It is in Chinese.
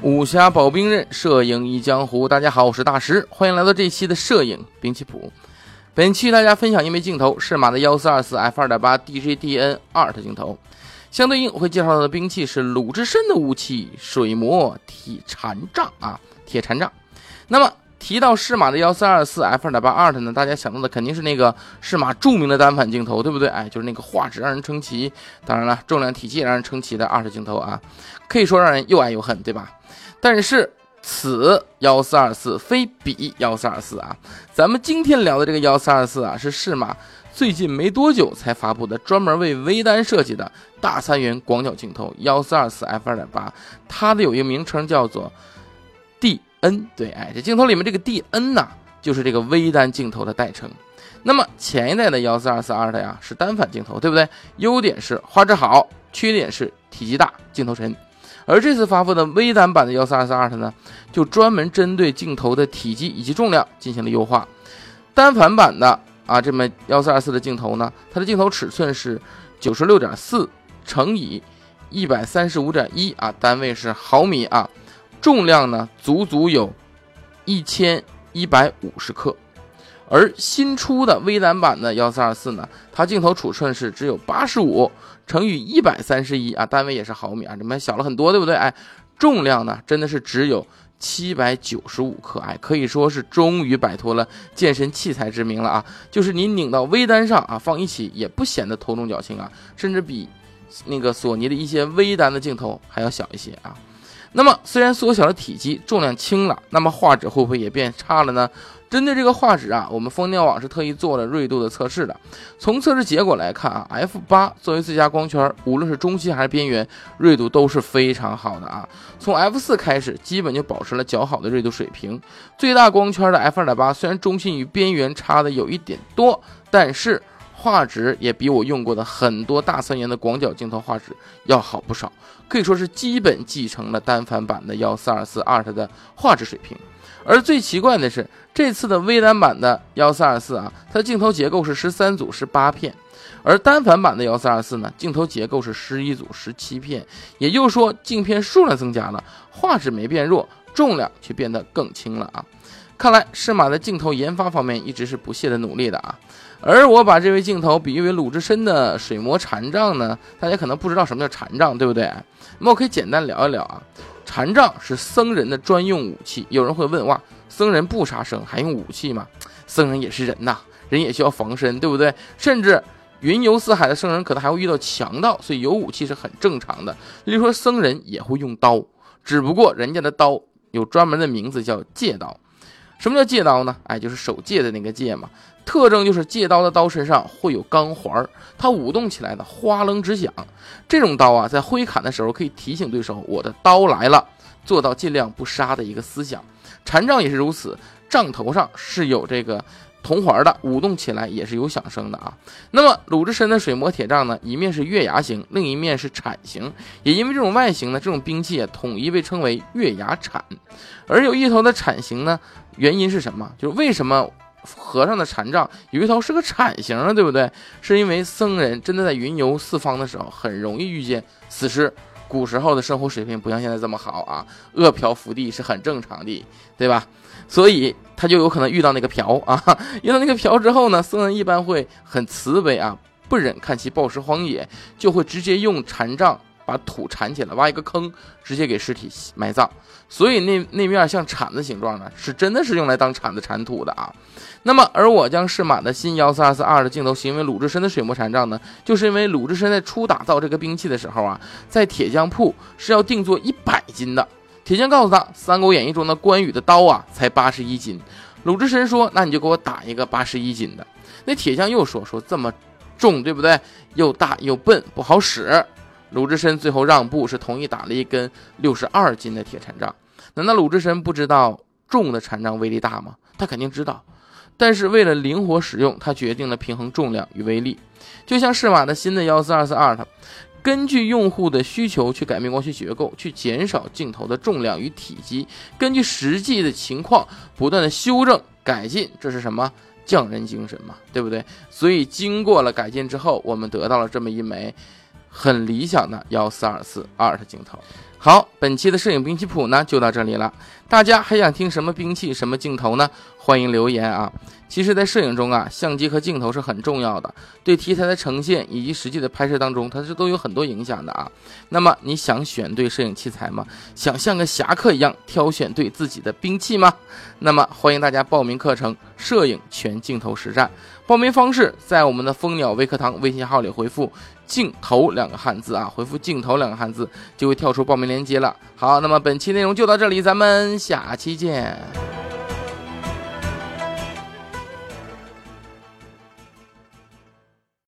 武侠保兵刃，摄影忆江湖。大家好，我是大石，欢迎来到这期的摄影兵器谱。本期与大家分享一枚镜头，是马的幺四二四 f 二点八 DGDN art 镜头。相对应，会介绍到的兵器是鲁智深的武器——水磨铁禅杖啊，铁禅杖。那么提到适马的幺四二四 f 二点八 Art 呢，大家想到的肯定是那个适马著名的单反镜头，对不对？哎，就是那个画质让人称奇，当然了，重量体积也让人称奇的 Art 镜头啊，可以说让人又爱又恨，对吧？但是此幺四二四非彼幺四二四啊，咱们今天聊的这个幺四二四啊，是适马最近没多久才发布的，专门为微单设计的大三元广角镜头幺四二四 f 二点八，它的有一个名称叫做 n 对，哎，这镜头里面这个 DN 呐，就是这个微单镜头的代称。那么前一代的幺四二四 R 的呀是单反镜头，对不对？优点是画质好，缺点是体积大，镜头沉。而这次发布的微单版的幺四二四 R 呢，就专门针对镜头的体积以及重量进行了优化。单反版的啊，这么幺四二四的镜头呢，它的镜头尺寸是九十六点四乘以一百三十五点一啊，单位是毫米啊，重量呢足足有一千一百五十克。而新出的微单版的幺四二四呢，它镜头尺寸是只有八十五乘以一百三十一啊，单位也是毫米啊，这么小了很多，对不对？哎，重量呢真的是只有七百九十五克，哎，可以说是终于摆脱了健身器材之名了啊！就是你拧到微单上啊，放一起也不显得头重脚轻啊，甚至比那个索尼的一些微单的镜头还要小一些啊。那么虽然缩小了体积，重量轻了，那么画质会不会也变差了呢？针对这个画质啊，我们蜂鸟网是特意做了锐度的测试的。从测试结果来看啊，F 八作为最佳光圈，无论是中心还是边缘，锐度都是非常好的啊。从 F 四开始，基本就保持了较好的锐度水平。最大光圈的 F 二点八，虽然中心与边缘差的有一点多，但是画质也比我用过的很多大三元的广角镜头画质要好不少，可以说是基本继承了单反版的幺四二四 Art 的画质水平。而最奇怪的是，这次的微单版的幺四二四啊，它镜头结构是十三组十八片，而单反版的幺四二四呢，镜头结构是十一组十七片。也就是说，镜片数量增加了，画质没变弱，重量却变得更轻了啊！看来适马在镜头研发方面一直是不懈的努力的啊。而我把这位镜头比喻为鲁智深的水磨禅杖呢，大家可能不知道什么叫禅杖，对不对？那么我可以简单聊一聊啊。禅杖是僧人的专用武器。有人会问：哇，僧人不杀生还用武器吗？僧人也是人呐，人也需要防身，对不对？甚至云游四海的僧人可能还会遇到强盗，所以有武器是很正常的。例如说，僧人也会用刀，只不过人家的刀有专门的名字叫戒刀。什么叫借刀呢？哎，就是手戒的那个戒嘛。特征就是借刀的刀身上会有钢环，它舞动起来呢哗楞直响。这种刀啊，在挥砍的时候可以提醒对手我的刀来了，做到尽量不杀的一个思想。禅杖也是如此，杖头上是有这个铜环的，舞动起来也是有响声的啊。那么鲁智深的水磨铁杖呢，一面是月牙形，另一面是铲形，也因为这种外形呢，这种兵器统一被称为月牙铲。而有一头的铲形呢，原因是什么？就是为什么？和尚的禅杖有一头是个铲形的，对不对？是因为僧人真的在云游四方的时候，很容易遇见死尸。古时候的生活水平不像现在这么好啊，饿殍伏地是很正常的，对吧？所以他就有可能遇到那个殍啊，遇到那个殍之后呢，僧人一般会很慈悲啊，不忍看其暴尸荒野，就会直接用禅杖。把土铲起来，挖一个坑，直接给尸体埋葬。所以那那面像铲子形状呢，是真的是用来当铲子铲土的啊。那么，而我将适马的新幺四二四二的镜头形容为鲁智深的水磨禅杖呢，就是因为鲁智深在初打造这个兵器的时候啊，在铁匠铺是要定做一百斤的。铁匠告诉他，《三国演义》中的关羽的刀啊，才八十一斤。鲁智深说：“那你就给我打一个八十一斤的。”那铁匠又说：“说这么重，对不对？又大又笨，不好使。”鲁智深最后让步，是同意打了一根六十二斤的铁禅杖。难道鲁智深不知道重的禅杖威力大吗？他肯定知道。但是为了灵活使用，他决定了平衡重量与威力。就像适马的新的幺四二四二，它根据用户的需求去改变光学结构，去减少镜头的重量与体积，根据实际的情况不断的修正改进。这是什么匠人精神嘛？对不对？所以经过了改进之后，我们得到了这么一枚。很理想的幺四二四二的镜头。好，本期的摄影兵器谱呢就到这里了。大家还想听什么兵器、什么镜头呢？欢迎留言啊！其实，在摄影中啊，相机和镜头是很重要的，对题材的呈现以及实际的拍摄当中，它是都有很多影响的啊。那么，你想选对摄影器材吗？想像个侠客一样挑选对自己的兵器吗？那么，欢迎大家报名课程《摄影全镜头实战》。报名方式在我们的蜂鸟微课堂微信号里回复“镜头”两个汉字啊，回复“镜头”两个汉字就会跳出报名链接了。好，那么本期内容就到这里，咱们下期见。